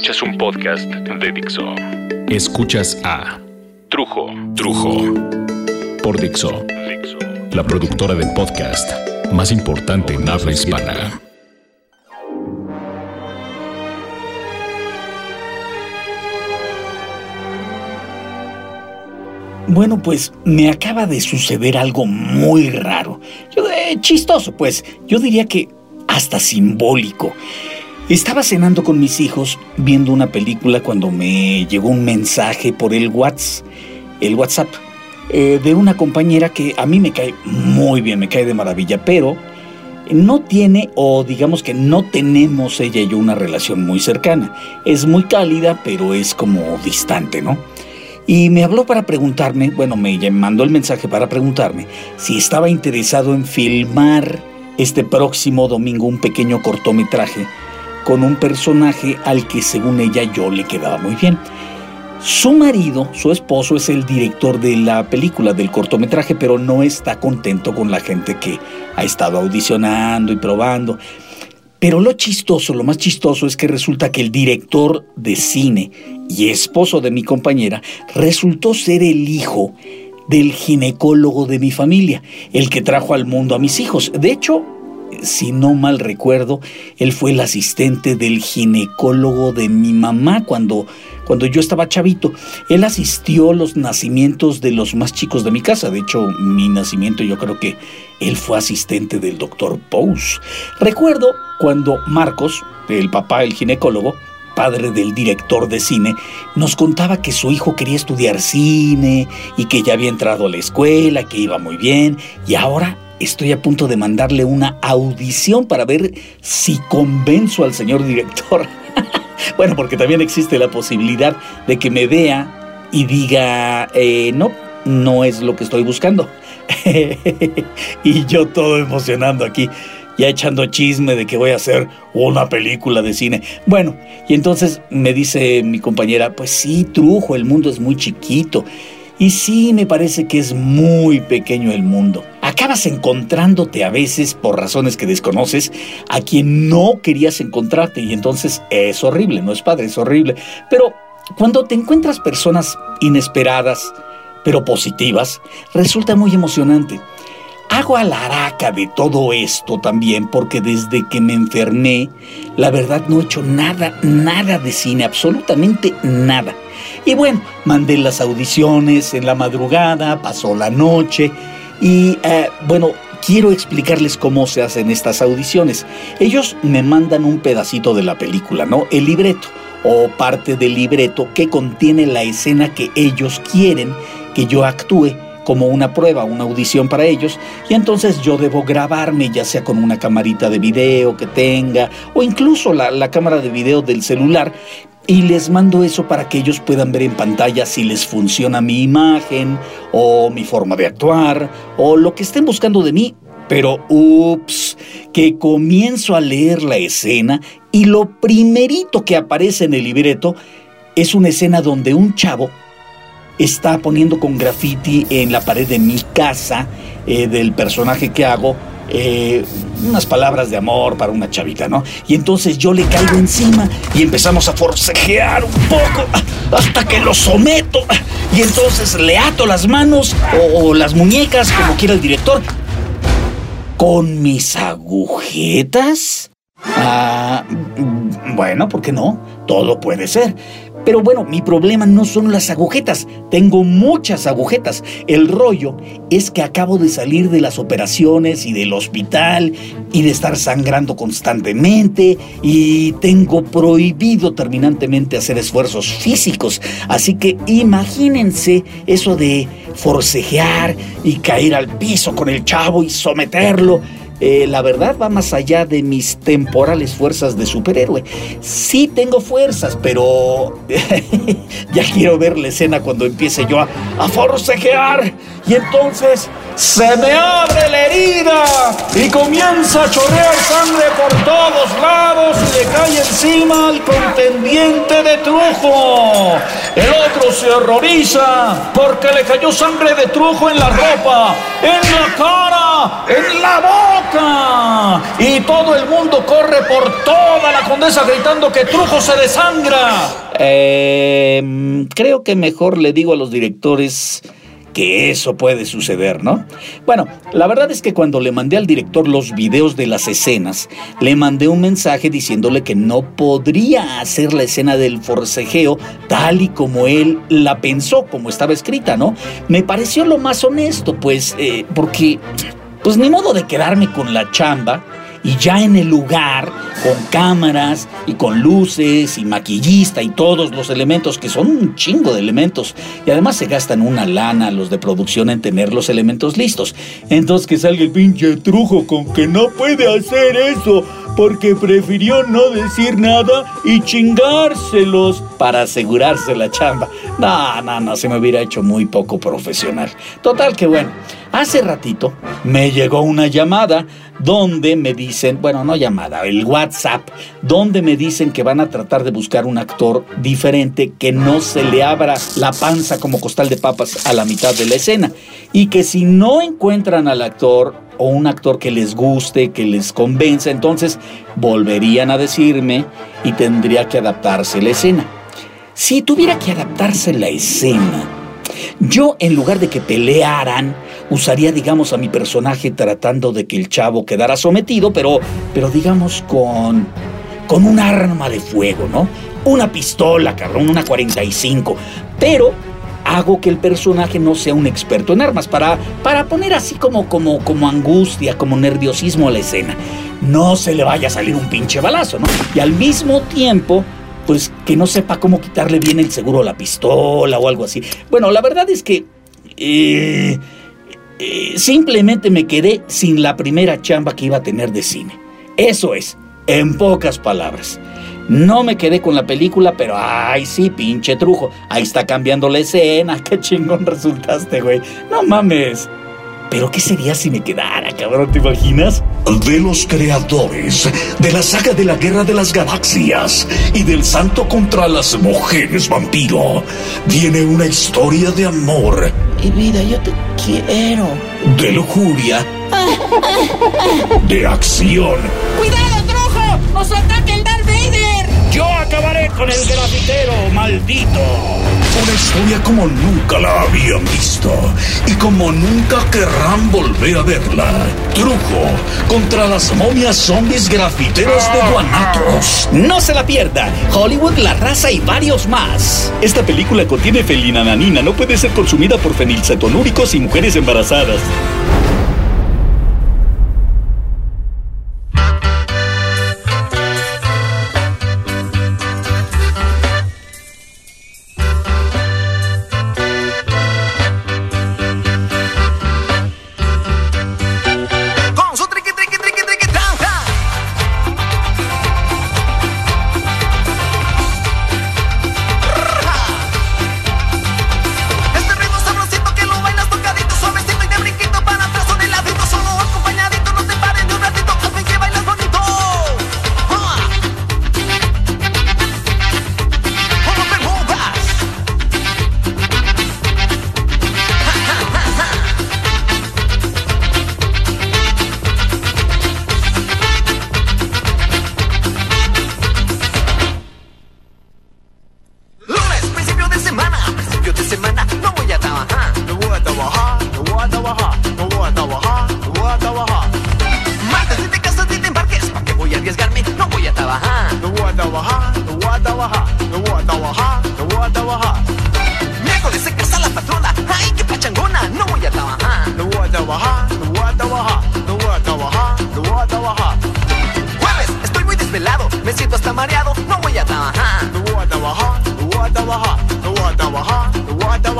Escuchas. Un podcast de Dixo. Escuchas a Trujo. Trujo. Por Dixo. La productora del podcast más importante en habla hispana. Bueno, pues me acaba de suceder algo muy raro. Yo, eh, chistoso, pues. Yo diría que hasta simbólico. Estaba cenando con mis hijos viendo una película cuando me llegó un mensaje por el WhatsApp, el WhatsApp eh, de una compañera que a mí me cae muy bien, me cae de maravilla, pero no tiene o digamos que no tenemos ella y yo una relación muy cercana. Es muy cálida, pero es como distante, ¿no? Y me habló para preguntarme, bueno, me mandó el mensaje para preguntarme si estaba interesado en filmar este próximo domingo un pequeño cortometraje con un personaje al que según ella yo le quedaba muy bien. Su marido, su esposo, es el director de la película, del cortometraje, pero no está contento con la gente que ha estado audicionando y probando. Pero lo chistoso, lo más chistoso es que resulta que el director de cine y esposo de mi compañera resultó ser el hijo del ginecólogo de mi familia, el que trajo al mundo a mis hijos. De hecho, si no mal recuerdo, él fue el asistente del ginecólogo de mi mamá cuando, cuando yo estaba chavito. Él asistió a los nacimientos de los más chicos de mi casa. De hecho, mi nacimiento yo creo que él fue asistente del doctor Pous. Recuerdo cuando Marcos, el papá, el ginecólogo, padre del director de cine, nos contaba que su hijo quería estudiar cine y que ya había entrado a la escuela, que iba muy bien y ahora estoy a punto de mandarle una audición para ver si convenzo al señor director. bueno, porque también existe la posibilidad de que me vea y diga, eh, no, no es lo que estoy buscando. y yo todo emocionando aquí, ya echando chisme de que voy a hacer una película de cine. Bueno, y entonces me dice mi compañera, pues sí, trujo, el mundo es muy chiquito. Y sí, me parece que es muy pequeño el mundo. Acabas encontrándote a veces, por razones que desconoces, a quien no querías encontrarte y entonces es horrible, no es padre, es horrible. Pero cuando te encuentras personas inesperadas, pero positivas, resulta muy emocionante. Hago alaraca de todo esto también porque desde que me enfermé, la verdad no he hecho nada, nada de cine, absolutamente nada. Y bueno, mandé las audiciones en la madrugada, pasó la noche y eh, bueno, quiero explicarles cómo se hacen estas audiciones. Ellos me mandan un pedacito de la película, ¿no? El libreto o parte del libreto que contiene la escena que ellos quieren que yo actúe como una prueba, una audición para ellos, y entonces yo debo grabarme ya sea con una camarita de video que tenga o incluso la, la cámara de video del celular y les mando eso para que ellos puedan ver en pantalla si les funciona mi imagen o mi forma de actuar o lo que estén buscando de mí. Pero, ups, que comienzo a leer la escena y lo primerito que aparece en el libreto es una escena donde un chavo está poniendo con graffiti en la pared de mi casa eh, del personaje que hago eh, unas palabras de amor para una chavita, ¿no? Y entonces yo le caigo encima y empezamos a forcejear un poco hasta que lo someto. Y entonces le ato las manos o, las muñecas, como quiera el director, con mis agujetas. Ah, bueno, ¿por qué no? Todo puede ser. Pero bueno, mi problema no son las agujetas, tengo muchas agujetas. El rollo es que acabo de salir de las operaciones y del hospital y de estar sangrando constantemente y tengo prohibido terminantemente hacer esfuerzos físicos. Así que imagínense eso de forcejear y caer al piso con el chavo y someterlo eh, la verdad va más allá de mis temporales fuerzas de superhéroe. Sí tengo fuerzas, pero ya quiero ver la escena cuando empiece yo a, a forcejear y entonces se me abre la herida y comienza a chorrear sangre por todos lados y le cae encima al contendiente de trujo. El otro se horroriza porque le cayó sangre de trujo en la ropa, en la cara, en la boca y todo el mundo corre por toda la condesa gritando que Trujo se desangra. Eh, creo que mejor le digo a los directores que eso puede suceder, ¿no? Bueno, la verdad es que cuando le mandé al director los videos de las escenas, le mandé un mensaje diciéndole que no podría hacer la escena del forcejeo tal y como él la pensó, como estaba escrita, ¿no? Me pareció lo más honesto, pues, eh, porque, pues ni modo de quedarme con la chamba y ya en el lugar, con cámaras y con luces y maquillista y todos los elementos, que son un chingo de elementos, y además se gastan una lana los de producción en tener los elementos listos. Entonces que salga el pinche trujo con que no puede hacer eso, porque prefirió no decir nada y chingárselos para asegurarse la chamba. No, no, no, se me hubiera hecho muy poco profesional. Total que bueno, hace ratito me llegó una llamada donde me dicen, bueno, no llamada, el WhatsApp, donde me dicen que van a tratar de buscar un actor diferente que no se le abra la panza como costal de papas a la mitad de la escena y que si no encuentran al actor o un actor que les guste, que les convenza, entonces volverían a decirme y tendría que adaptarse la escena. Si tuviera que adaptarse la escena, yo en lugar de que pelearan, usaría, digamos, a mi personaje tratando de que el chavo quedara sometido, pero, pero digamos, con, con un arma de fuego, ¿no? Una pistola, cabrón, una 45. Pero hago que el personaje no sea un experto en armas para, para poner así como, como, como angustia, como nerviosismo a la escena. No se le vaya a salir un pinche balazo, ¿no? Y al mismo tiempo, pues que no sepa cómo quitarle bien el seguro a la pistola o algo así. Bueno, la verdad es que... Eh, eh, simplemente me quedé sin la primera chamba que iba a tener de cine. Eso es, en pocas palabras. No me quedé con la película, pero ay, sí, pinche trujo. Ahí está cambiando la escena. Qué chingón resultaste, güey. No mames. Pero ¿qué sería si me quedara, cabrón? ¿Te imaginas? De los creadores de la saga de la Guerra de las Galaxias y del Santo contra las Mujeres Vampiro, viene una historia de amor. Y vida, yo te quiero. De lujuria. de acción. ¡Cuidado, Trojo! ¡Nos ataca acabaré con el grafitero, maldito. Una historia como nunca la habían visto y como nunca querrán volver a verla. Trujo contra las momias zombies grafiteras de Guanatos. No se la pierda. Hollywood, La Raza y varios más. Esta película contiene felinananina. No puede ser consumida por fenilcetonúricos y mujeres embarazadas.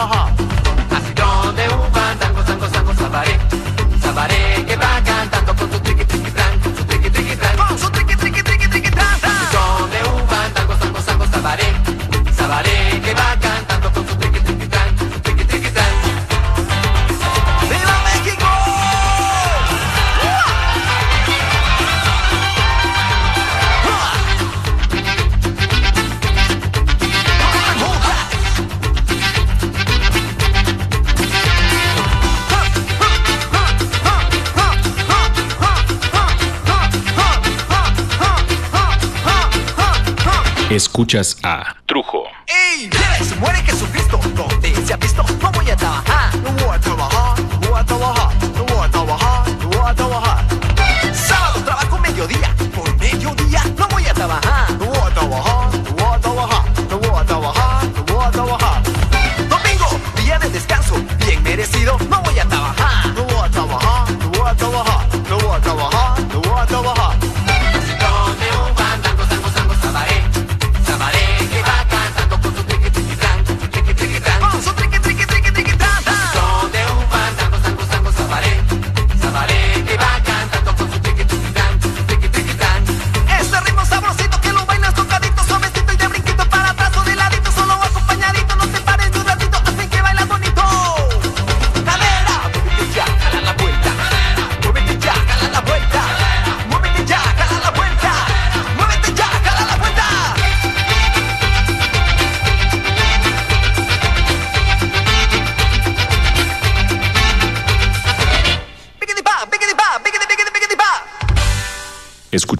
No voy Escuchas a Trujo. Muere Jesucristo!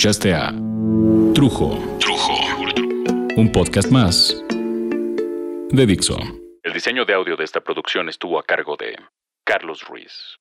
Escuchaste a Trujo. Trujo. Un podcast más de Dixo. El diseño de audio de esta producción estuvo a cargo de Carlos Ruiz.